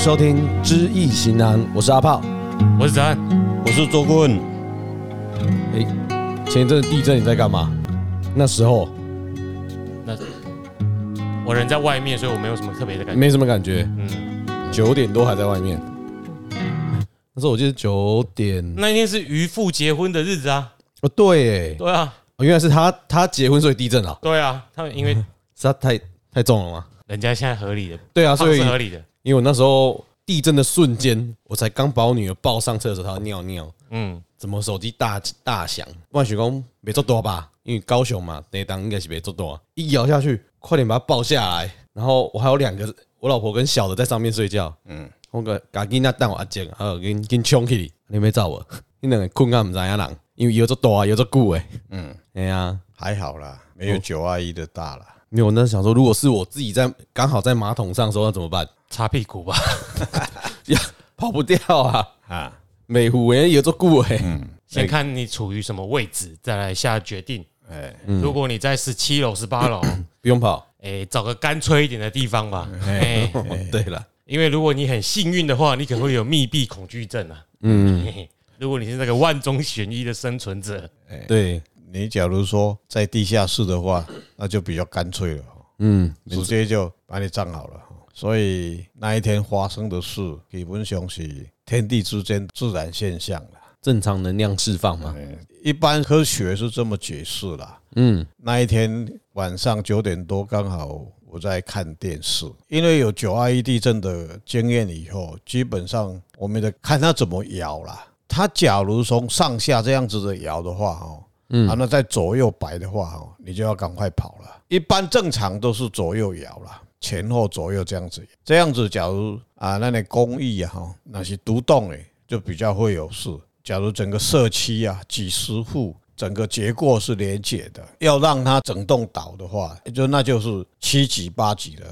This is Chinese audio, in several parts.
收听《知易行难》，我是阿炮，我是子安，我是周棍。哎，前一阵地震你在干嘛？那时候，那我人在外面，所以我没有什么特别的感觉，没什么感觉。嗯，九点多还在外面。那时候我记得九点，那一天是渔父结婚的日子啊。哦，对，哎，对啊，原来是他他结婚所以地震啊。对啊，他们因为 是他太太重了吗？人家现在合理的，对啊，所以是合理的。因为我那时候地震的瞬间，我才刚把我女儿抱上车的时候，她尿尿，嗯，怎么手机大大响？万雪公没做多吧？因为高雄嘛，那当应该是没做多。一摇下去，快点把她抱下来。然后我还有两个，我老婆跟小的在上面睡觉。嗯，我个赶紧那带我阿姐，还有跟跟冲起来，你没找我？你两个困啊，唔知影人，因为摇做多啊，摇做久诶。嗯，哎呀，还好啦，没有九二一的大啦。因为我那时想说，如果是我自己在刚好在马桶上的时候，那怎么办？擦屁股吧，呀，跑不掉啊！啊，每户人有做顾诶。嗯，先看你处于什么位置，再来下决定。哎，如果你在十七楼、十八楼，不用跑。哎，找个干脆一点的地方吧。哎，对了，因为如果你很幸运的话，你可能会有密闭恐惧症啊。嗯，如果你是那个万中选一的生存者，哎，对。你假如说在地下室的话，那就比较干脆了，嗯，直接就把你葬好了。所以那一天发生的事，基本上是天地之间自然现象了，正常能量释放嘛。一般科学是这么解释啦。嗯，那一天晚上九点多，刚好我在看电视，因为有九二一地震的经验以后，基本上我们得看它怎么摇啦。它假如从上下这样子的摇的话，哦。嗯，啊，那在左右摆的话，哦，你就要赶快跑了。一般正常都是左右摇了，前后左右这样子。这样子，假如啊，那你公寓啊，哈，那些独栋诶，就比较会有事。假如整个社区啊，几十户，整个结构是连接的，要让它整栋倒的话，就那就是七级八级的。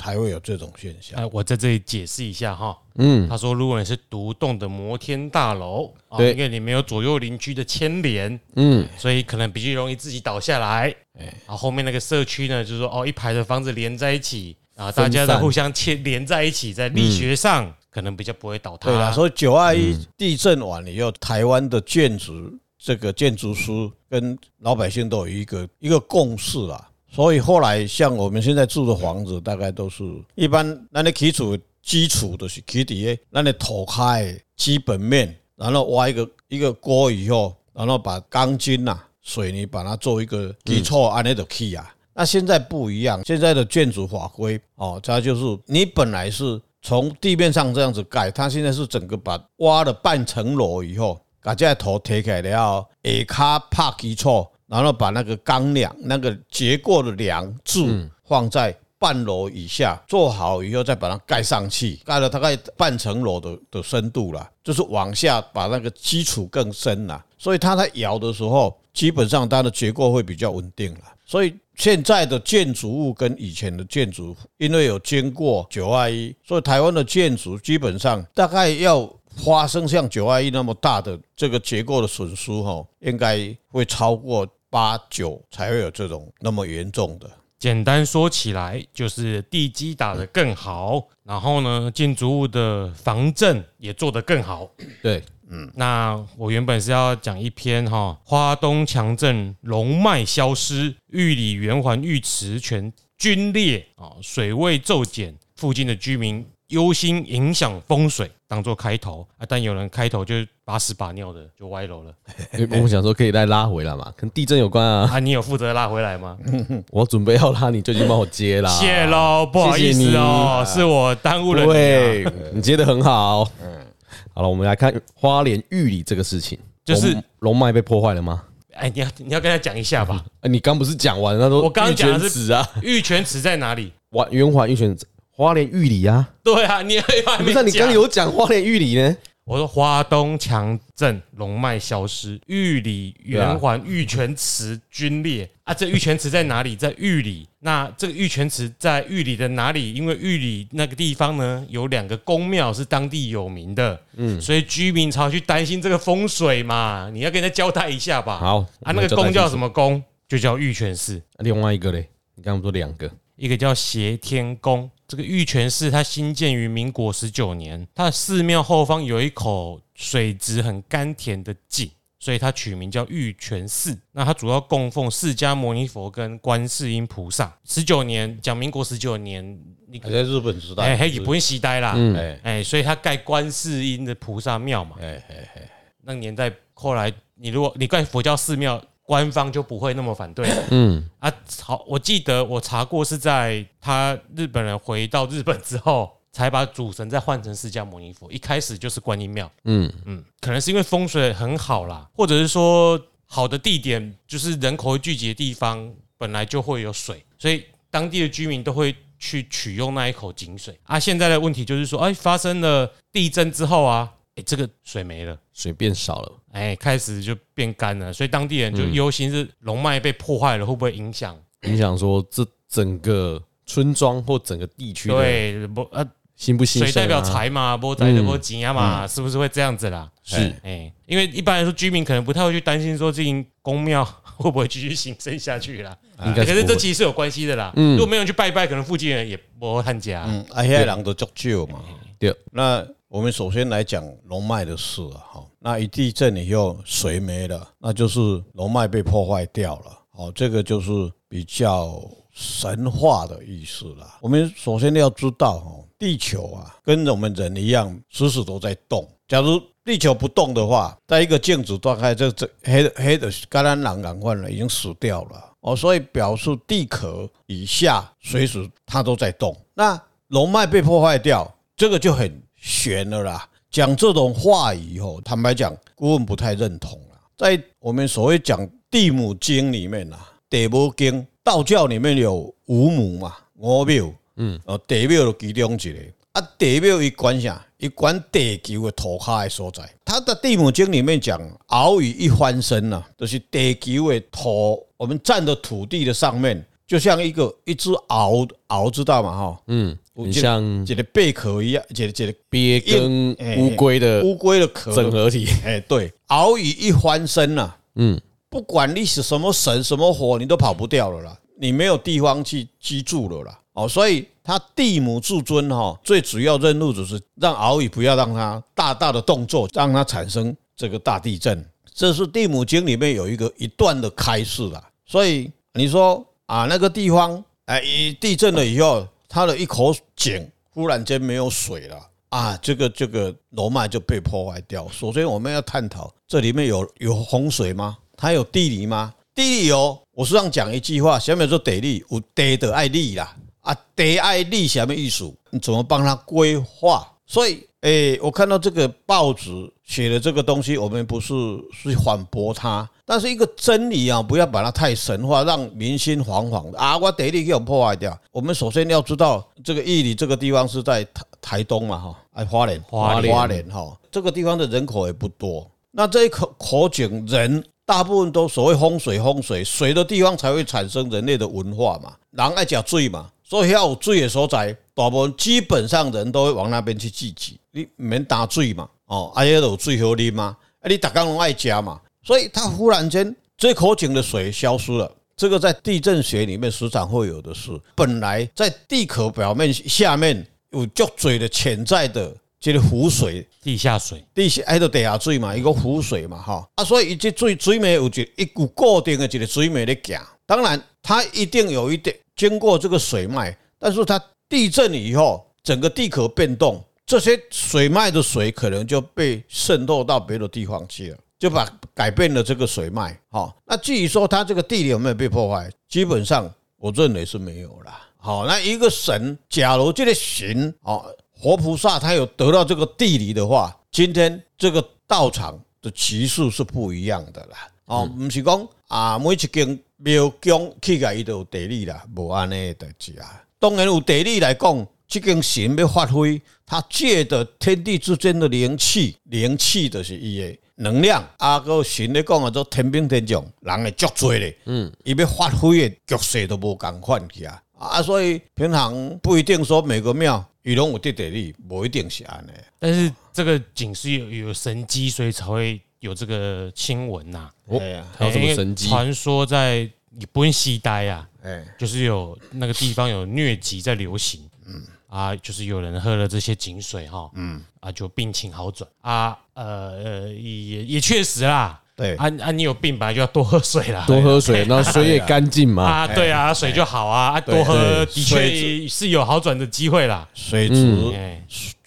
才会有这种现象。哎，我在这里解释一下哈。嗯，他说，如果你是独栋的摩天大楼，对，因为你没有左右邻居的牵连，嗯，所以可能比较容易自己倒下来。哎，然后后面那个社区呢，就是说哦，一排的房子连在一起啊，大家都互相牵连在一起，在力学上可能比较不会倒塌。对啦，所以九二一地震完了以后，台湾的建筑这个建筑师跟老百姓都有一个一个共识啦。所以后来像我们现在住的房子，大概都是一般，那你基础基础都是基底，那你土开基本面，然后挖一个一个锅以后，然后把钢筋呐、水泥把它做一个基础，安那的起啊。那现在不一样，现在的建筑法规哦，它就是你本来是从地面上这样子盖，它现在是整个把挖了半层楼以后，把这头推开了，下卡拍基础。然后把那个钢梁、那个结构的梁柱放在半楼以下，做好以后再把它盖上去，盖了大概半层楼的的深度了，就是往下把那个基础更深了。所以它在摇的时候，基本上它的结构会比较稳定了。所以现在的建筑物跟以前的建筑，因为有经过九二一，所以台湾的建筑基本上大概要。发生像九二一那么大的这个结构的损失，哈，应该会超过八九才会有这种那么严重的。简单说起来，就是地基打得更好，然后呢，建筑物的防震也做得更好。对，嗯，那我原本是要讲一篇哈，花东强震龙脉消失，玉里圆环浴池全龟裂啊，水位骤减，附近的居民。忧心影响风水，当做开头啊！但有人开头就把屎把尿的就歪楼了。我们想说可以再拉回来嘛，跟地震有关啊。啊，你有负责拉回来吗？我准备要拉，你就已经帮我接啦。谢喽，不好意思哦，是我耽误了你。对，你接的很好。嗯，好了，我们来看花莲玉里这个事情，就是龙脉被破坏了吗？哎，你要你要跟他讲一下吧。哎，你刚不是讲完了？他说我刚讲的是啊，玉泉池在哪里？圆圆环玉泉池。花莲玉里啊，对啊，你还没讲。你刚有讲花莲玉里呢？我说花东强震龙脉消失，玉里圆环玉泉池龟裂啊！这玉泉池在哪里？在玉里。那这个玉泉池在玉里的哪里？因为玉里那个地方呢，有两个宫庙是当地有名的，嗯，所以居民常去担心这个风水嘛。你要跟人家交代一下吧。好啊，那个宫叫什么宫？就叫玉泉寺。另外一个嘞，你刚刚说两个，一个叫斜天宫。这个玉泉寺它兴建于民国十九年，它的寺庙后方有一口水质很甘甜的井，所以它取名叫玉泉寺。那它主要供奉释迦牟尼佛跟观世音菩萨。十九年讲民国十九年，你还在日本时代，哎，也不会携带啦，嗯哎哎，所以它盖观世音的菩萨庙嘛，哎哎哎，那个年代后来你如果你盖佛教寺庙。官方就不会那么反对。嗯啊，好，我记得我查过是在他日本人回到日本之后，才把主神再换成释迦牟尼佛。一开始就是观音庙。嗯嗯，可能是因为风水很好啦，或者是说好的地点就是人口聚集的地方，本来就会有水，所以当地的居民都会去取用那一口井水。啊，现在的问题就是说，哎，发生了地震之后啊。哎，这个水没了，水变少了，哎，开始就变干了，所以当地人就忧心是龙脉被破坏了，会不会影响？影响说这整个村庄或整个地区对不？呃，新不新？水代表财嘛，波财的波吉啊嘛，是不是会这样子啦？是，哎，因为一般来说，居民可能不太会去担心说，这间宫庙 会不会继续兴盛下去啦？应该，可是这其实是有关系的啦。嗯如果没有人去拜拜，可能附近人也不会参加。嗯，啊，现在人都足少嘛。对，那。我们首先来讲龙脉的事，哈，那一地震以后水没了，那就是龙脉被破坏掉了，哦，这个就是比较神话的意思了。我们首先要知道，哈，地球啊，跟我们人一样，时时都在动。假如地球不动的话，在一个镜子打开，这这黑黑的橄榄蓝蓝换了，已经死掉了哦，所以表示地壳以下随时它都在动。那龙脉被破坏掉，这个就很。悬了啦，讲这种话以后，坦白讲，顾问不太认同了。在我们所谓讲地母经里面呐，地母经道教里面有五母嘛，五庙，嗯，哦，地庙其中一个，啊，地庙一管啥？一管地球的土卡的所在。他的地母经里面讲，鳌鱼一翻身呐，就是地球的土，我们站的土地的上面，就像一个一只鳌，鳌知道吗？哈，嗯。很像一个贝壳一样，一个一个鳖跟乌龟的乌龟的壳整合体。哎，对，鳌鱼一翻身呐，嗯，不管你是什么神什么火，你都跑不掉了啦。你没有地方去居住了啦。哦，所以他地母至尊哈，最主要任务就是让鳌鱼不要让它大大的动作，让它产生这个大地震。这是地母经里面有一个一段的开示啦。所以你说啊，那个地方哎，地震了以后。它的一口井忽然间没有水了啊，这个这个楼脉就被破坏掉。首先我们要探讨这里面有有洪水吗？它有地理吗？地理有，我书上讲一句话，下面说地理有地的爱利啦啊，地爱利什么意思？你怎么帮他规划？所以，诶，我看到这个报纸写的这个东西，我们不是去反驳它。但是一个真理啊，不要把它太神话，让民心惶惶的啊！我地理给我破坏掉。我们首先要知道，这个义里这个地方是在台台东嘛，哈，哎，花莲，花莲，花莲哈，这个地方的人口也不多。那这一口口井人，大部分都所谓风水，风水水的地方才会产生人类的文化嘛，人爱讲水嘛，所以要有水的所在，大部分基本上人都会往那边去聚集。你免打水嘛，哦，哎呀，有水好啉嘛，啊，你大家拢爱食嘛。所以它忽然间这口井的水消失了，这个在地震学里面时常会有的事。本来在地壳表面下面有足水的潜在的这个湖水、地下水、地下还有地下水嘛，一个湖水嘛，哈啊，所以这水水面有一一股固定的这个水面的行。当然，它一定有一点经过这个水脉，但是它地震以后，整个地壳变动，这些水脉的水可能就被渗透到别的地方去了。就把改变了这个水脉，好，那至于说它这个地理有没有被破坏，基本上我认为是没有啦。好，那一个神，假如这个神，哦，活菩萨他有得到这个地理的话，今天这个道场的级数是不一样的啦。哦，不是讲啊，每一间庙宫起来伊都有地理啦，无安尼的代志啊。当然有地理来讲，这根神要发挥，他借的天地之间的灵气，灵气就是伊的。能量啊，个神咧讲啊，做天兵天将，人会足多咧。嗯，伊要发挥的角色都无共款去啊。啊，所以平常不一定说每个庙伊拢有地地理，不一定是安尼。但是这个井是有有神机，所以才会有这个新闻呐。哦，还有什么神机？传说在日本时代啊，哎，就是有那个地方有疟疾在流行。嗯，啊，就是有人喝了这些井水哈，嗯。啊，就病情好转。啊，呃呃，也也确实啦。对，啊啊，你有病本来就要多喝水啦，多喝水，那水也干净嘛。啊，对啊，水就好啊，啊，多喝的确是有好转的机会啦。水质，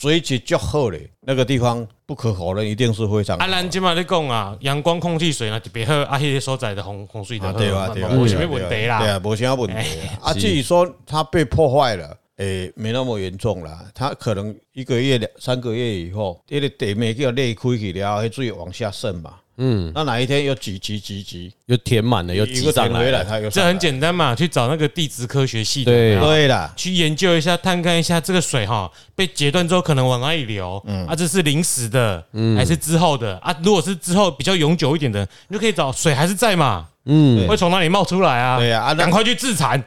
水质较好嘞，那个地方不可否认一定是非常。啊，咱今嘛在讲啊，阳光、空气、水呢，特别好。啊，那些所在的洪洪水的，对吧？对吧？没什么问题啦。对啊，无什么问题。啊，至于说它被破坏了。诶，没那么严重啦，它可能一个月、两三个月以后，这个地面叫裂开去了，会水往下渗嘛。嗯，那哪一天又挤挤挤挤，又填满了，又挤上来了，它又这很简单嘛，去找那个地质科学系的，对对。啦，去研究一下，探看一下这个水哈被截断之后可能往哪里流，嗯，啊，这是临时的，嗯，还是之后的？啊？如果是之后比较永久一点的，你就可以找水还是在嘛，嗯，会从哪里冒出来啊？对呀，啊赶快去自残。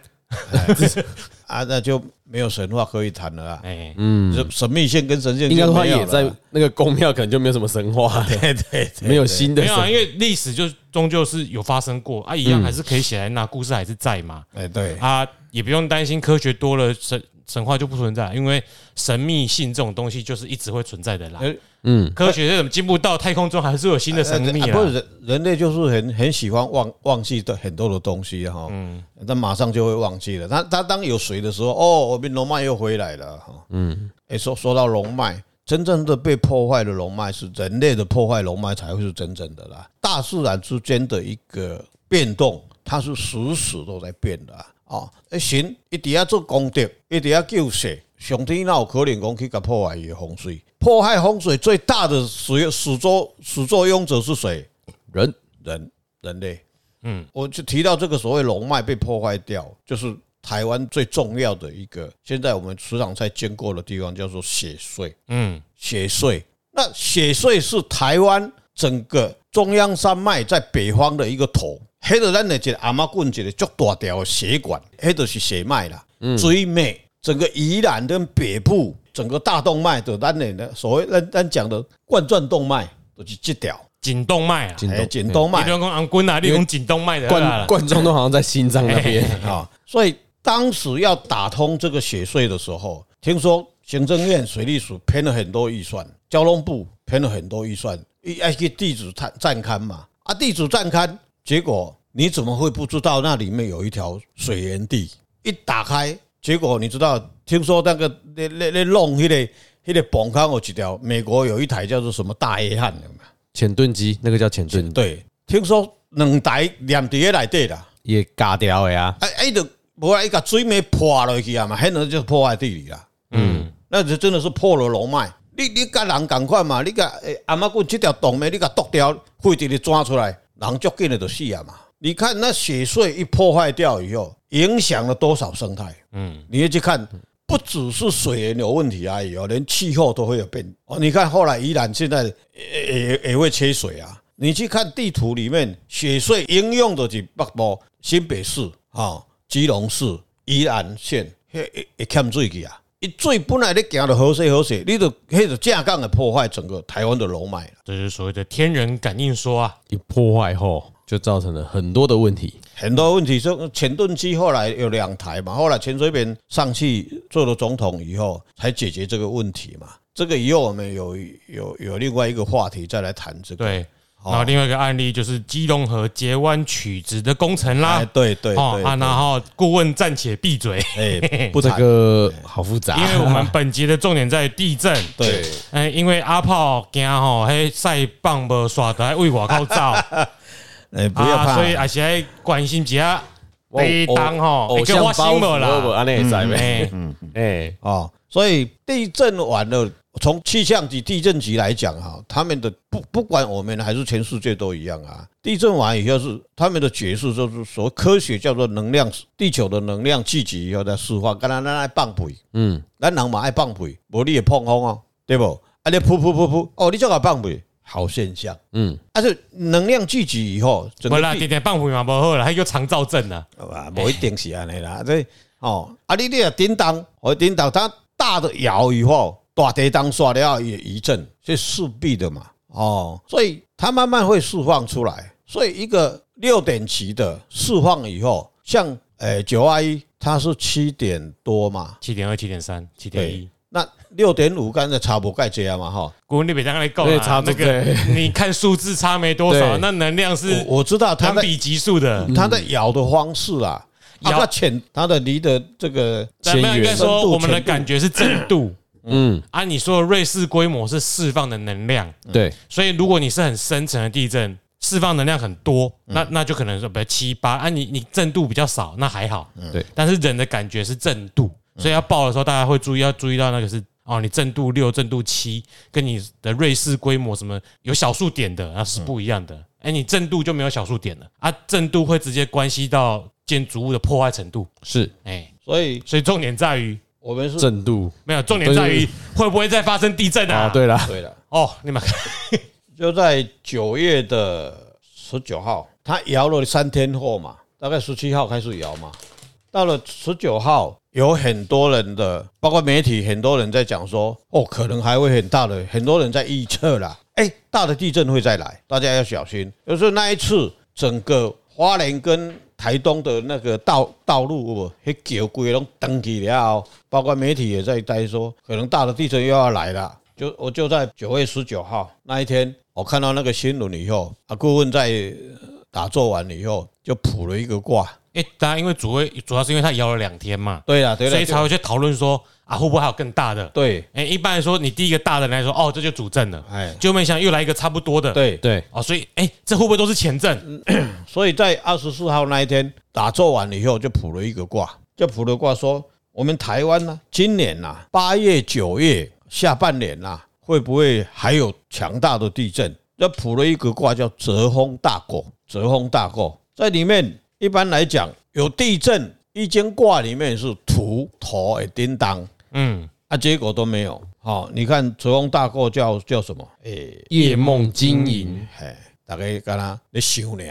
啊，那就没有神话可以谈了啊！嗯，神秘线跟神仙应该话也在那个宫庙，可能就没有什么神话，对对，没有新的。没有啊，因为历史就终究是有发生过。啊，一样还是可以写来，那故事还是在嘛。哎，对。啊，也不用担心科学多了神神话就不存在，因为神秘性这种东西就是一直会存在的啦。嗯，科学怎么进步到太空中还是有新的神秘啊？不是人人类就是很很喜欢忘忘记的很多的东西哈，嗯，但马上就会忘记了。他他当有水的时候，哦，我们龙脉又回来了哈，嗯，哎，说说到龙脉，真正的被破坏的龙脉是人类的破坏龙脉才会是真正的啦。大自然之间的一个变动，它是时时都在变的啊。哎，行，一定要做功德，一定要救世。上天哪有可能讲去甲破坏伊的风水？破坏风水最大的始始作始作俑者是谁？人人人类。嗯，我就提到这个所谓龙脉被破坏掉，就是台湾最重要的一个，现在我们时常在经过的地方叫做血隧。嗯，血隧。那血隧是台湾整个中央山脉在北方的一个头，黑的咱的一个阿妈棍，一个足大条血管，黑的是血脉啦，最美。整个宜兰跟北部整个大动脉的咱的所谓咱咱讲的冠状动脉都是这条颈动脉啊，颈动脉。你用安坤啊，你讲颈动脉的冠冠状都好像在心脏那边啊。所以当时要打通这个血隧的时候，听说行政院水利署编了很多预算，交通部编了很多预算，一哎个地质探站勘嘛啊，地质站勘，结果你怎么会不知道那里面有一条水源地？一打开。结果你知道？听说那个那那那弄那个那个崩坑有几条？美国有一台叫做什么大约翰的嘛？潜盾机，那个叫潜盾。对，听说两台连在内底啦，也嘎掉的呀。哎哎，就无来一个水没破落去啊嘛，很可能就是破坏地理啦。嗯，那就真的是破了龙脉。你你甲人共款嘛，你甲阿妈讲这条洞没，你甲剁掉，废铁你抓出来，人足紧的就死啊嘛。你看那雪穗一破坏掉以后，影响了多少生态？嗯，你要去看，不只是水源有问题而已哦，连气候都会有变哦。你看后来宜兰现在也也也会缺水啊。你去看地图里面，雪穗应用的是北部新北市啊、基隆市、宜兰县，会会欠水去啊。一最本来你行的河水河水，你就开始架杠的破坏整个台湾的龙脉了。这就是所谓的天人感应说啊，一破坏后。就造成了很多的问题，很多问题。说前盾机后来有两台嘛，后来陈水扁上去做了总统以后，才解决这个问题嘛。这个以后我们有有有另外一个话题再来谈这个。对，然后另外一个案例就是基隆河截弯曲直的工程啦。对对对啊，然后顾问暂且闭嘴。哎，不，这个好复杂。因为我们本集的重点在地震。对，哎，因为阿炮惊吼，嘿晒棒无刷的，还为外口走。哎，不要怕，所以还是要关心一下北当哈，偶像包袱啦，安尼在没？嗯，哎，哦，所以地震完了，从气象局、地震局来讲哈，他们的不不管我们还是全世界都一样啊。地震完以后是他们的解释，就是说科学叫做能量，地球的能量聚集以后再释放。刚才咱爱放屁，嗯，咱人嘛爱放屁，无你也碰风哦，对不？啊，你噗噗噗噗，哦，你就个放屁。好现象，嗯，但是能量聚集以后，不啦，点点放屁嘛不好了，还有肠躁症呢，好吧，不一定是安尼啦，这哦，啊，你你啊，叮当，我叮当，它大的摇以后，大跌当刷了也一阵，这势必的嘛，哦，所以它慢慢会释放出来，所以一个六点七的释放以后，像诶九二一。它是七点多嘛，七点二、七点三、七点一。那六点五刚才差不盖这样嘛哈。国文你别这样来够对差不多那个你看数字差没多少，那能量是我我知道它比级数的，它的咬的方式啊，咬它浅，它的离的这个咱们应该说深度我们的感觉是震度。嗯，啊，你说的瑞士规模是释放的能量，对，所以如果你是很深层的地震，释放能量很多，那那就可能说比如七八啊，你你震度比较少，那还好。对，但是人的感觉是震度，所以要报的时候，大家会注意要注意到那个是哦，你震度六、震度七，跟你的瑞士规模什么有小数点的，那是不一样的。哎，你震度就没有小数点了啊，震度会直接关系到建筑物的破坏程度。是哎，所以所以重点在于我们是震度。没有重点在于会不会再发生地震啊？啊，对了，对了，哦，你们 就在九月的十九号，它摇了三天后嘛，大概十七号开始摇嘛，到了十九号，有很多人的，包括媒体，很多人在讲说，哦，可能还会很大的，很多人在预测啦，哎，大的地震会再来，大家要小心。就是那一次，整个花莲跟台东的那个道道路，那桥规拢登起了，包括媒体也在在说，可能大的地震又要来了。就我就在九月十九号那一天，我看到那个新闻以后，啊，顾问在打坐完以后，就卜了一个卦。哎，当然，因为主会主要是因为他摇了两天嘛，对啦，对啦，所以才会去讨论说啊，会不会还有更大的？对，哎，一般来说，你第一个大的来说，哦，这就主震了，哎，就没想又来一个差不多的，对对，哦，所以哎，这会不会都是前震？所以在二十四号那一天打坐完以后，就卜了一个卦，就卜了卦说，我们台湾呢，今年呐，八月、九月下半年呐，会不会还有强大的地震？就卜了一个卦叫泽风大过，泽风大过，在里面一般来讲有地震，易经卦里面是土土的叮当，嗯，啊，结果都没有。好，你看泽风大过叫叫什么？哎，夜梦经营，嘿，大概跟他在想呢。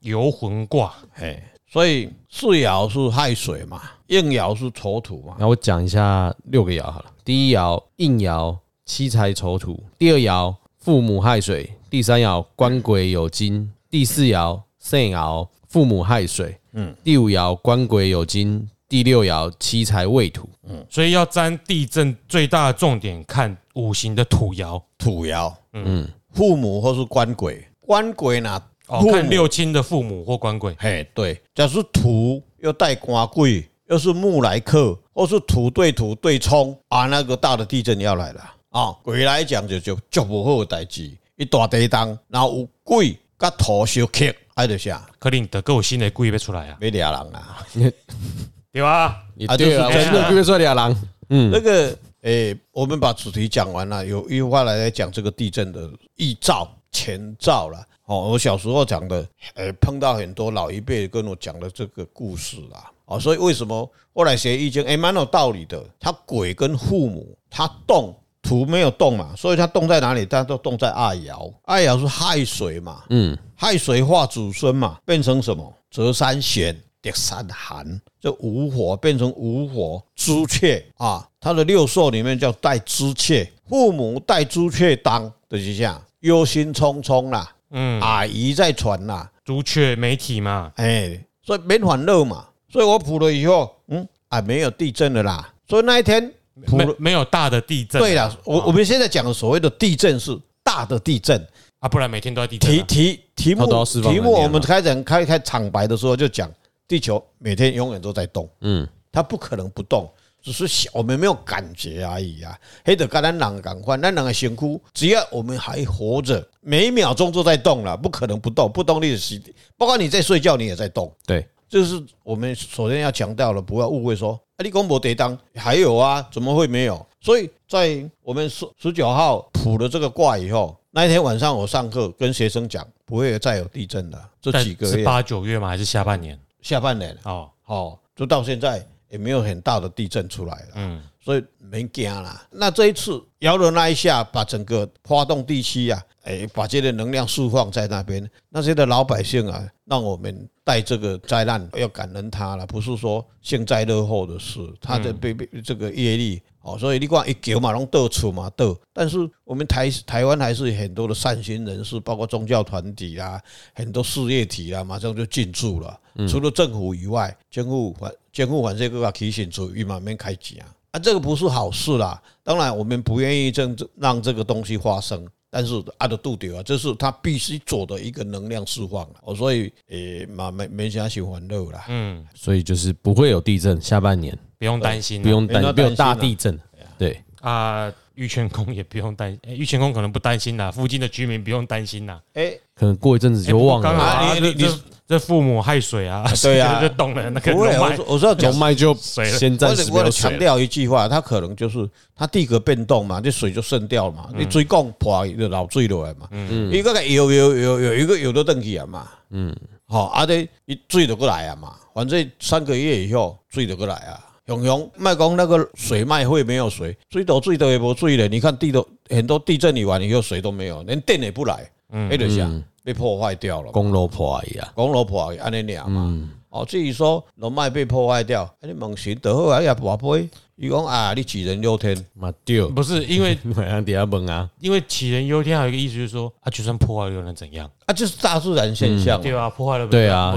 游魂卦，嘿，所以四爻是亥水嘛，应爻是丑土嘛。那我讲一下六个爻好了。第一爻应爻七财丑土，第二爻父母亥水，第三爻官鬼有金，第四爻肾爻父母亥水，嗯，第五爻官鬼有金，第六爻七财未土，嗯，所以要占地震最大的重点看五行的土爻，土爻，嗯，父母或是官鬼，官鬼呢？哦，看六亲的父母或官鬼，嘿，对，假如土又带官鬼，又是木来克，或是土对土对冲啊，那个大的地震要来了。啊！鬼来讲就就就不好的代志，一大地当，然后有鬼甲土相克，爱着啥？可能得够新的鬼要出来啊，没俩人啊，对吧？啊，对啊，我真的别说俩人，嗯，那个诶，我们把主题讲完了，有一句话来来讲这个地震的预兆、前兆了。哦，我小时候讲的，诶，碰到很多老一辈跟我讲的这个故事啦。哦，所以为什么后来学易经，诶，蛮有道理的。他鬼跟父母，他动土没有动嘛，所以他动在哪里？他都动在二爻，二爻是亥水嘛，嗯，亥水化祖孙嘛，变成什么？泽山咸，夺山寒，就午火变成午火，朱雀啊，他的六兽里面叫带朱雀，父母带朱雀当，就是这样，忧心忡忡啦。嗯，阿姨在传啦，朱雀媒体嘛，哎，所以免烦恼嘛，所以我卜了以后，嗯，啊，没有地震了啦，所以那一天没没有大的地震。对了，我我们现在讲的所谓的地震是大的地震。啊，不然每天都在地震。题题题目题目，我们开展开开场白的时候就讲，地球每天永远都在动，嗯，它不可能不动。只是，我们没有感觉而已啊。黑的跟咱人讲话，咱人的辛苦，只要我们还活着，每一秒钟都在动了，不可能不动，不动力的是，包括你在睡觉，你也在动。对，这是我们首先要强调的，不要误会说，啊，你公婆得当，还有啊，怎么会没有？所以在我们十十九号卜了这个卦以后，那一天晚上我上课跟学生讲，不会再有地震了。这几个月八九月吗？还是下半年？下半年哦，哦，就到现在。也没有很大的地震出来了，嗯，所以没惊啦。那这一次摇的那一下，把整个花东地区啊，哎，把这些能量释放在那边，那些的老百姓啊，让我们带这个灾难要感恩他了，不是说幸灾乐祸的事，他的被被这个业力哦，所以你讲一球嘛，拢到处嘛到，但是我们台台湾还是很多的善心人士，包括宗教团体啊，很多事业体啊，马上就进驻了。除了政府以外，政府反政府反正各个提醒注意嘛，免开钱啊，啊，这个不是好事啦。当然，我们不愿意这让这个东西发生，但是阿的度丢啊，这是他必须做的一个能量释放。哦，所以诶，嘛没没啥喜欢乐啦。嗯，所以就是不会有地震，下半年。不用担心，不用担，没有大地震。对啊，玉泉宫也不用担，玉泉宫可能不担心啦，附近的居民不用担心啦。哎，可能过一阵子就忘了。刚好你你这父母害水啊，对啊，就懂了。那个我我说龙脉就现在我强调一句话，它可能就是它地壳变动嘛，这水就渗掉了嘛，你水缸破就老水落来嘛。嗯，一个有有有有一个有的登起啊嘛。嗯，好，啊对，一坠就过来啊嘛，反正三个月以后水就过来啊。熊熊，卖讲那个水脉会没有水，水都水都也不水了。你看地都很多地震完以后水都没有，连电也不来，嗯，那就想被破坏掉了。公路破坏啊，公路破坏，安尼俩嘛。哦，至于说龙脉被破坏掉，你问神得好啊，也跋杯。伊讲啊，你杞人忧天嘛对，不是因为 底下问啊，因为杞人忧天还有一个意思就是说，啊，就算破坏了又能怎样？啊，就是大自然现象，对啊，破坏了，对啊，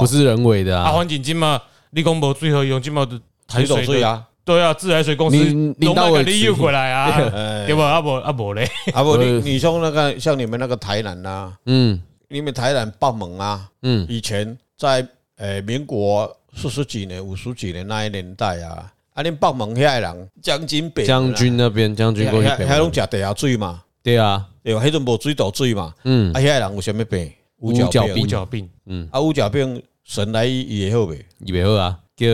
不是人为的啊，环境金嘛。你讲无水好用，即嘛台水啊，对啊，自来水公司都卖给你又过来啊，对。吧？阿伯阿伯嘞，阿伯你 你说那个像你们那个台南呐，嗯，你们台南爆猛啊，嗯，以前在诶民国四十几年、五十几年那一年代啊，啊，你爆猛遐人将军北将军那边将军过去，还拢食地下水嘛？对啊，对吧？迄阵无水倒水嘛，嗯，啊，遐人有啥物病？五角病，五角病，嗯，啊，五角病。神来医也好呗，也好啊，叫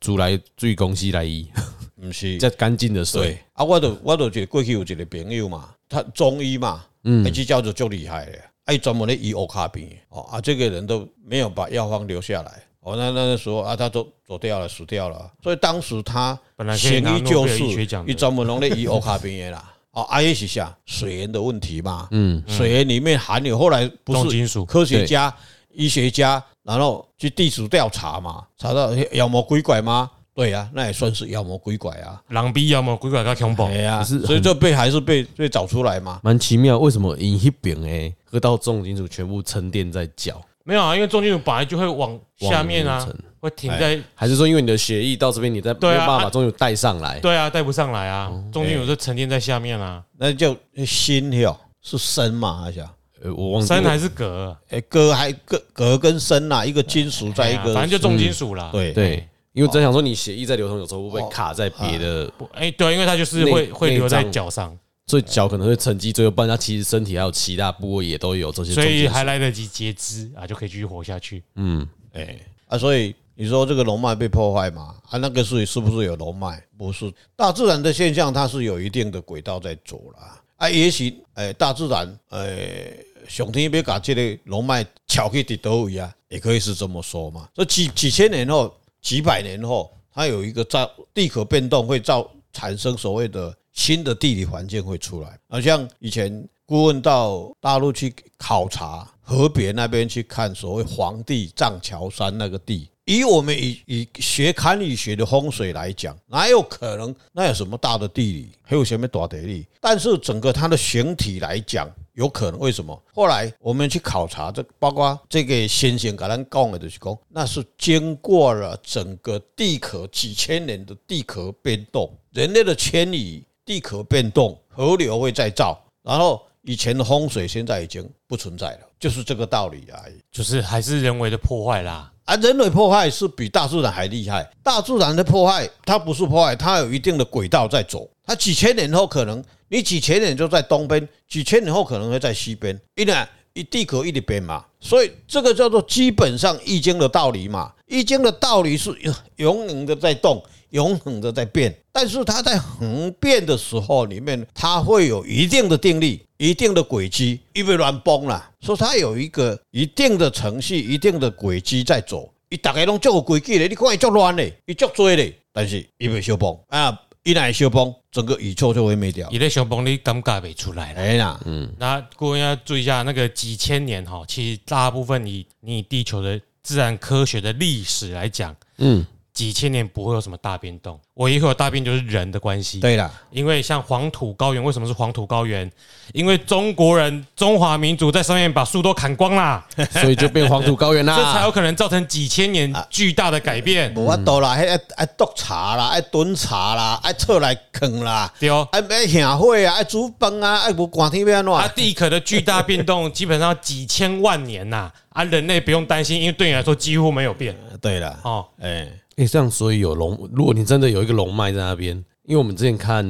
自来水公司来医，不是。这干净的水。啊！我都我都一个过去有一个朋友嘛，他中医嘛，嗯，那叫做就厉害的，哎，专门咧医乌卡病哦啊，这个人都没有把药方留下来。哦，那那时候啊，他都走掉了，死掉了，所以当时他本来先医就是一专门弄的医欧卡病的啦，哦，阿也是下水源的问题嘛，嗯，水源里面含有后来不是科学家。医学家，然后去地质调查嘛，查到妖魔鬼怪吗？对呀、啊，那也算是妖魔鬼怪啊。狼比妖魔鬼怪更恐怖。对呀，所以这被还是被被找出来嘛。蛮奇妙，为什么饮一瓶诶喝到重金属全部沉淀在脚？没有啊，因为重金属本来就会往下面啊，会停在。还是说因为你的血液到这边，你再没有办法把重金属带上来？对啊，带不上来啊，重金属是沉淀在下面啊。那叫心哟，是砷嘛？还是？呃，我忘记砷还是镉？哎，镉还镉镉跟砷呐，一个金属在一个，反正就重金属啦。对对，因为真想说你血液在流通，有时候会被卡在别的。哎，对，因为它就是会会留在脚上，所以脚可能会沉积，最后不然它其实身体还有其他部位也都有这些。所以还来得及截肢啊，就可以继续活下去。嗯，哎啊，所以你说这个龙脉被破坏嘛？啊，那个是是不是有龙脉？不是，大自然的现象它是有一定的轨道在走啦啊。也许哎，大自然哎。上天要把这个龙脉撬去伫倒位啊，也可以是这么说嘛。这几几千年后、几百年后，它有一个造地壳变动，会造产生所谓的新的地理环境会出来。好像以前顾问到大陆去考察河北那边去看所谓黄帝藏桥山那个地，以我们以以学堪舆学的风水来讲，哪有可能？那有什么大的地理？还有什么大地理？但是整个它的形体来讲。有可能？为什么？后来我们去考察，这包括这个先贤跟咱讲的，就是讲，那是经过了整个地壳几千年的地壳变动，人类的迁移，地壳变动，河流会再造，然后以前的风水现在已经不存在了，就是这个道理而已。就是还是人为的破坏啦。啊，人为破坏是比大自然还厉害。大自然的破坏，它不是破坏，它有一定的轨道在走，它几千年后可能。你几千年就在东边，几千年后可能会在西边，一年一地壳一直变嘛，所以这个叫做基本上易经的道理嘛。易经的道理是永永远的在动，永恒的在变，但是它在恒变的时候里面，它会有一定的定力、一定的轨迹，因为乱崩了，所以它有一个一定的程序、一定的轨迹在走。一大概拢做个轨迹嘞，你看伊足乱嘞，伊足多嘞，但是伊袂小崩啊。一来小崩，整个宇宙就会灭掉。一来修崩，你尴尬没出来了。哎呀，嗯，那各位要注意一下，那个几千年哈，其实大部分以你地球的自然科学的历史来讲，嗯，几千年不会有什么大变动，唯一会有大变就是人的关系。对了，因为像黄土高原，为什么是黄土高原？因为中国人中华民族在上面把树都砍光啦，所以就变黄土高原啦。这才有可能造成几千年巨大的改变。无法度啦，还爱爱督茶啦，爱炖茶啦，爱出来啃啦，对哦，爱爱献火啊，爱煮饭啊，爱无寒天要安怎？啊，地壳的巨大变动基本上几千万年呐，啊，人类不用担心，因为对你来说几乎没有。变。对了，哦，哎。哎，这样所以有龙，如果你真的有一个龙脉在那边，因为我们之前看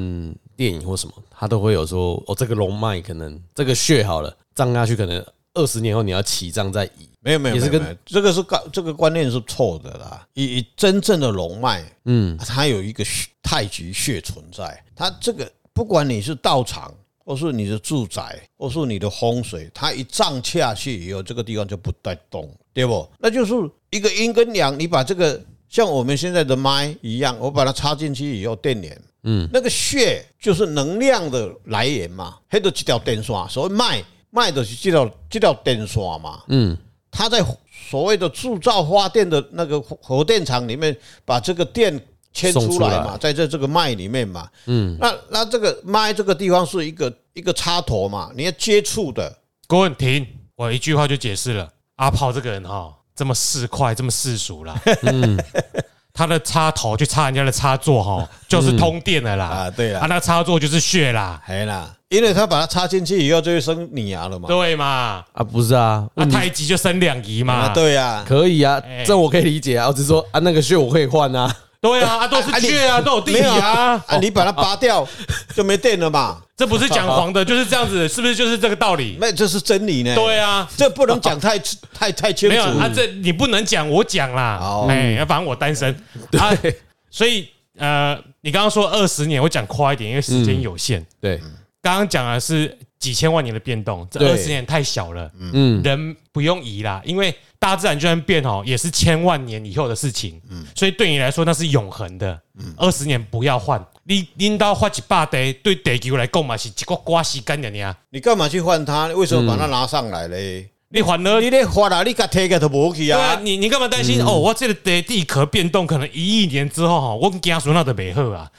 电影或什么，他都会有说，哦，这个龙脉可能这个穴好了，葬下去可能二十年后你要起葬再移，没有没有，也是跟这个是观这个观念是错的啦。以以真正的龙脉，嗯，它有一个太极穴存在，它这个不管你是道场，或是你的住宅，或是你的风水，它一葬下去以后，这个地方就不带动，对不？那就是一个阴跟阳，你把这个。像我们现在的麦一样，我把它插进去以后电源，嗯，那个穴就是能量的来源嘛，黑的这条电线，所谓麦麦的是这条这条电线嘛，嗯，它在所谓的铸造发电的那个核电厂里面，把这个电牵出来嘛，在这这个麦里面嘛，嗯，那那这个麦这个地方是一个一个插头嘛，你要接触的。郭文婷，我一句话就解释了，阿炮这个人哈。这么市侩，这么世俗啦。嗯，他的插头去插人家的插座哈，就是通电的啦。啊，对啦，他那插座就是血啦，嘿啦，因为他把它插进去以后就会生你牙了嘛。对嘛？啊，不是啊，那太极就生两仪嘛。对啊，可以啊，这我可以理解啊。我只是说啊，那个穴我可以换啊。对啊，啊都是穴啊，都有地理啊。啊，你把它拔掉就没电了嘛。这不是讲 黄的，就是这样子，是不是就是这个道理？那这是真理呢。对啊，这不能讲太太太清楚。没有啊，这你不能讲，我讲啦。哎，反正我单身。对，所以呃，你刚刚说二十年，我讲快一点，因为时间有限。对，刚刚讲的是几千万年的变动，这二十年太小了。嗯，人不用移啦，因为大自然就算变哦，也是千万年以后的事情。嗯，所以对你来说那是永恒的。嗯，二十年不要换。你拎到发一百地，对地球来讲嘛是一个瓜时间的呀。你干嘛去换它？为什么把它拿上来嘞？你换了，你得换了，你给它贴个都无去啊。对啊，你你干嘛担心？哦，我这个地地壳变动，可能一亿年之后哈，我跟家属那都没好啊。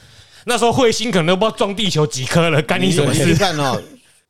那时候彗星可能都不知道撞地球几颗了，干你什么事？你看哦，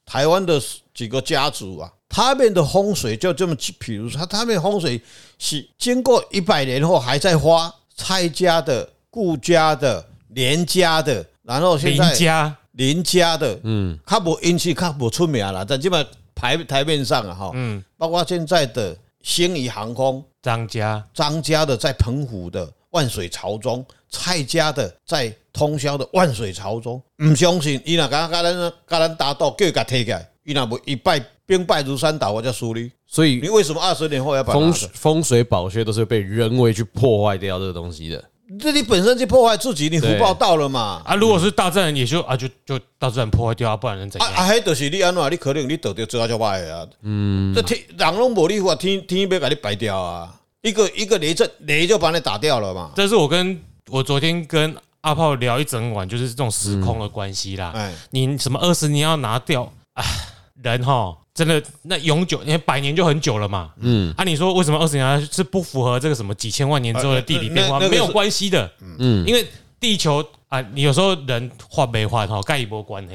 台湾的几个家族啊，他们的风水就这么，比如说他们风水是经过一百年后还在花蔡家的、顾家的。连家的，然后现在林家。林家的，嗯，较无运气，较无出名啦，但基本台台面上啊，哈，嗯，包括现在的星宇航空，张家。张家的在澎湖的万水朝中，蔡家的在通宵的万水朝中，唔相信，伊若刚刚咱敢咱打赌，叫伊甲提起来，伊若不一败兵败如山倒，我叫输你。所以你为什么二十年后要把风风水宝穴都是被人为去破坏掉这个东西的？这你本身就破坏自己，你福报到了嘛？啊，如果是大自然，也就啊，就就大自然破坏掉啊，不然能怎样？啊，还就是你安怎？你可能你得到最后就坏啊。嗯，这天人拢无你话，天天要把你摆掉啊！一个一个雷阵雷就把你打掉了嘛。这是我跟我昨天跟阿炮聊一整晚，就是这种时空的关系啦。哎，你什么二十年要拿掉啊？人哈。真的，那永久，因为百年就很久了嘛。嗯，啊，你说为什么二十年是不符合这个什么几千万年之后的地理变化？没有关系的。嗯，因为地球啊，你有时候人换没换哈，盖一波关系。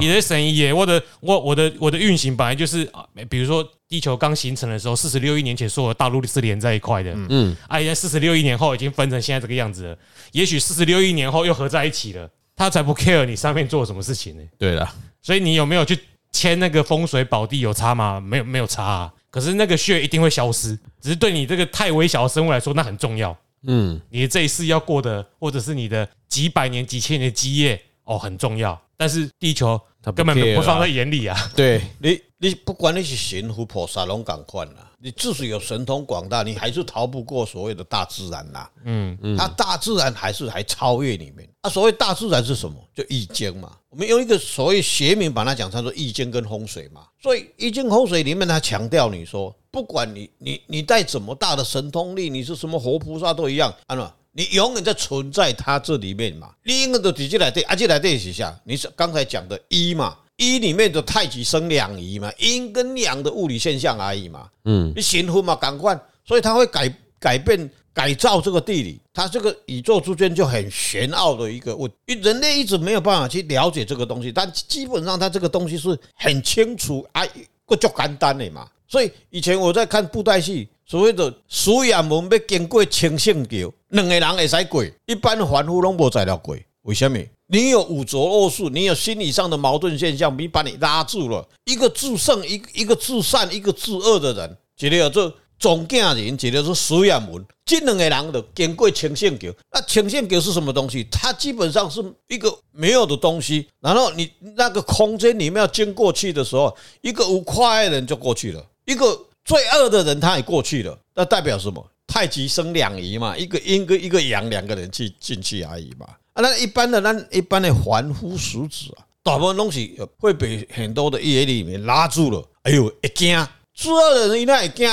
你的神也，我的我我的我的运行本来就是啊，比如说地球刚形成的时候，四十六亿年前所有的大陆是连在一块的。嗯，啊，现在四十六亿年后已经分成现在这个样子了。也许四十六亿年后又合在一起了，他才不 care 你上面做什么事情呢？对了，所以你有没有去？签那个风水宝地有差吗？没有，没有差啊。可是那个穴一定会消失，只是对你这个太微小的生物来说，那很重要。嗯，你这一世要过的，或者是你的几百年、几千年的基业哦，很重要。但是地球它根本不放在眼里啊。对你，你不管你是神佛菩萨拢共款啦。你即使有神通广大，你还是逃不过所谓的大自然呐。嗯嗯，它大自然还是还超越你们。啊，所谓大自然是什么？就易经嘛。我们用一个所谓学名把它讲成说易经跟风水嘛。所以易经风水里面，它强调你说，不管你你你带怎么大的神通力，你是什么活菩萨都一样，啊喏，你永远在存在它这里面嘛。你应该都直接来对，啊，这来对一下，你是刚才讲的一嘛。一里面的太极生两仪嘛，阴跟阳的物理现象而已嘛。嗯，你形分嘛，赶快，所以它会改改变改造这个地理，它这个宇宙之间就很玄奥的一个问题，人类一直没有办法去了解这个东西，但基本上它这个东西是很清楚啊，个就简单的嘛。所以以前我在看布袋戏，所谓的书院门要经过清圣桥，两个人会使过，一般凡夫拢无在了过。为什么？你有五浊恶世，你有心理上的矛盾现象，你把你拉住了。一个至胜，一一个至善，一个至恶的人，觉得有这总家人，觉得是书院门，这两个人的经过清圣桥。那清圣桥是什么东西？它基本上是一个没有的东西。然后你那个空间里面要经过去的时候，一个无快的人就过去了。一个最恶的人他也过去了，那代表什么？太极生两仪嘛，一个阴跟一个阳，两个人去进去而已嘛。啊，那一般的那一般的凡夫俗子啊，大部分东西会被很多的业力里面拉住了。哎呦，会惊！最恶的人伊那会惊，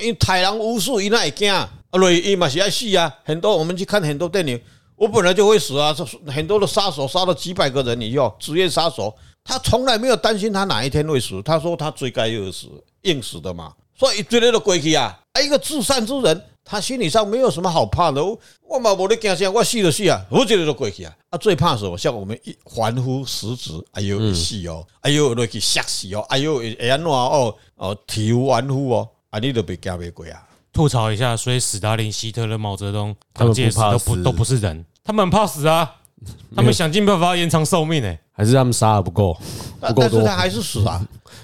因为太阳无数伊那会惊。啊，雷伊嘛是爱死啊。很多我们去看很多电影，我本来就会死啊。很多的杀手杀了几百个人以后，职业杀手，他从来没有担心他哪一天会死。他说他最该饿死。硬死的嘛，所以绝对的过去啊！一个至善之人，他心理上没有什么好怕的。我嘛无咧惊啥，我死就死啊，我绝对都过去啊！啊，最怕什么？像我们一凡夫俗子，哎呦，一死哦，哎呦，落去吓死哦，哎呦，会安怎哦哦，体无完肤哦，啊，你都别惊别鬼啊！吐槽一下，所以斯大林、希特勒、毛泽东，他们不怕都不都不是人，他们很怕死啊，他们想尽办法延长寿命诶，还是他们杀的不够，不够多，他还是死啊。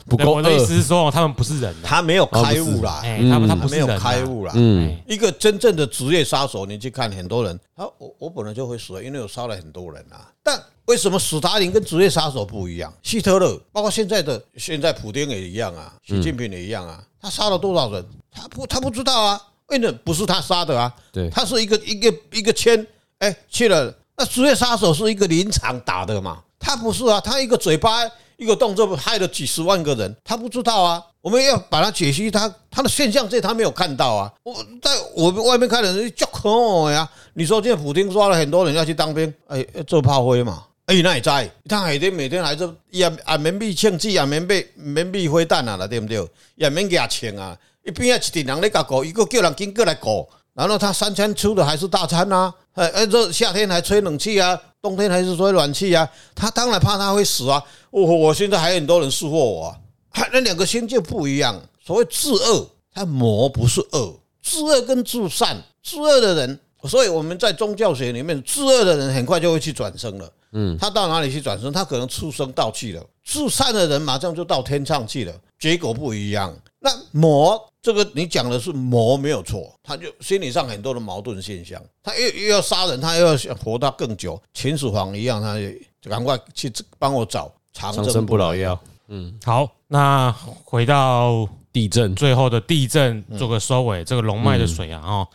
不过我的意思是说，他们不是人，他没有开悟啦，他们他没有开悟啦。嗯，一个真正的职业杀手，你去看很多人，他我我本来就会死，因为我杀了很多人啊。但为什么史达林跟职业杀手不一样？希特勒，包括现在的现在普丁也一样啊，习近平也一样啊，他杀了多少人？他不他不知道啊，为什么不是他杀的啊？对，他是一个一个一个签，哎去了，那职业杀手是一个临场打的嘛，他不是啊，他一个嘴巴。一个动作害了几十万个人，他不知道啊！我们要把它解析他他的现象，这他没有看到啊！我在我们外面看的人就可恶呀！你说现在普丁抓了很多人要去当兵，哎，做炮灰嘛？哎，那也在，他每天每天还是也也免被枪击，也免被免被灰弹啊了，对不对？也免给他钱啊！一边要一人来搞，一个叫人经过来搞，然后他三餐吃的还是大餐啊！哎，这夏天还吹冷气啊，冬天还是吹暖气啊！他当然怕他会死啊！我我现在还有很多人束缚我啊，那两个心就不一样。所谓自恶，他魔不是恶，自恶跟自善，自恶的人，所以我们在宗教学里面，自恶的人很快就会去转生了。嗯，他到哪里去转生？他可能出生到去了。自善的人马上就到天上去了，结果不一样。那魔这个你讲的是魔没有错，他就心理上很多的矛盾现象，他又又要杀人，他又要想活到更久，秦始皇一样，他就赶快去帮我找。长生不老药。嗯，好，那回到地震最后的地震做个收尾。这个龙脉的水啊，哦，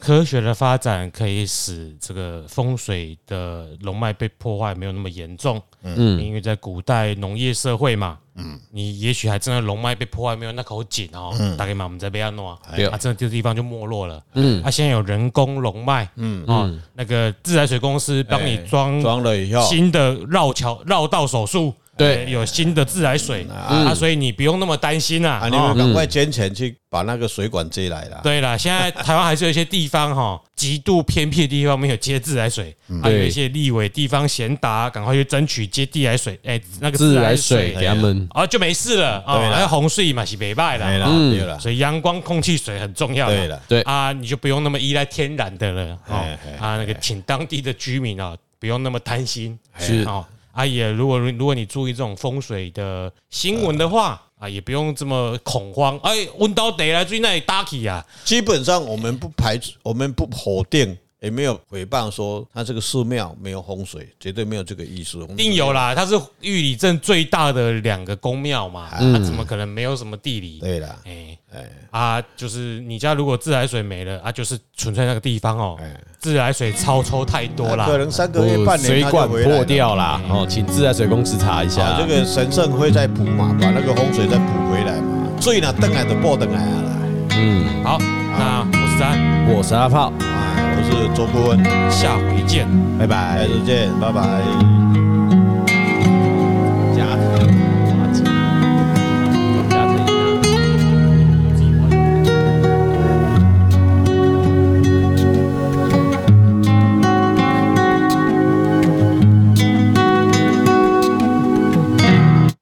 科学的发展可以使这个风水的龙脉被破坏没有那么严重。嗯，因为在古代农业社会嘛，嗯，你也许还真的龙脉被破坏没有那口井哦，大概嘛我们在贝亚诺啊，啊，这个地方就没落了。嗯，啊，现在有人工龙脉，嗯啊，那个自来水公司帮你装装了以后，新的绕桥绕道手术。对，有新的自来水。啊，所以你不用那么担心啊。你们赶快捐钱去把那个水管接来了。对了，现在台湾还是有一些地方哈，极度偏僻的地方没有接自来水，还有一些立委地方贤达，赶快去争取接地来水。哎，那个自来水。给他们。啊，就没事了啊。那洪水嘛是没败了，对了，所以阳光、空气、水很重要。对了，对。啊，你就不用那么依赖天然的了啊。啊，那个请当地的居民啊，不用那么贪心。是。啊。啊也，如果如如果你注意这种风水的新闻的话，啊也不用这么恐慌。哎，问到得来追那里大起啊！基本上我们不排除，我们不否定。也没有诽谤说他这个寺庙没有风水，绝对没有这个意思。一定有啦，它是玉里镇最大的两个宫庙嘛，它怎么可能没有什么地理？对啦，哎哎啊，就是你家如果自来水没了啊，就是纯粹那个地方哦，自来水超抽太多了，可能三个月半年水管破掉啦。哦，请自来水公司查一下，这个神圣会再补嘛，把那个风水再补回来嘛。所以呢，登来的报登来了。嗯，好，那我是三，我是阿炮。我是周顾问，下回见，拜拜，下次见，拜拜。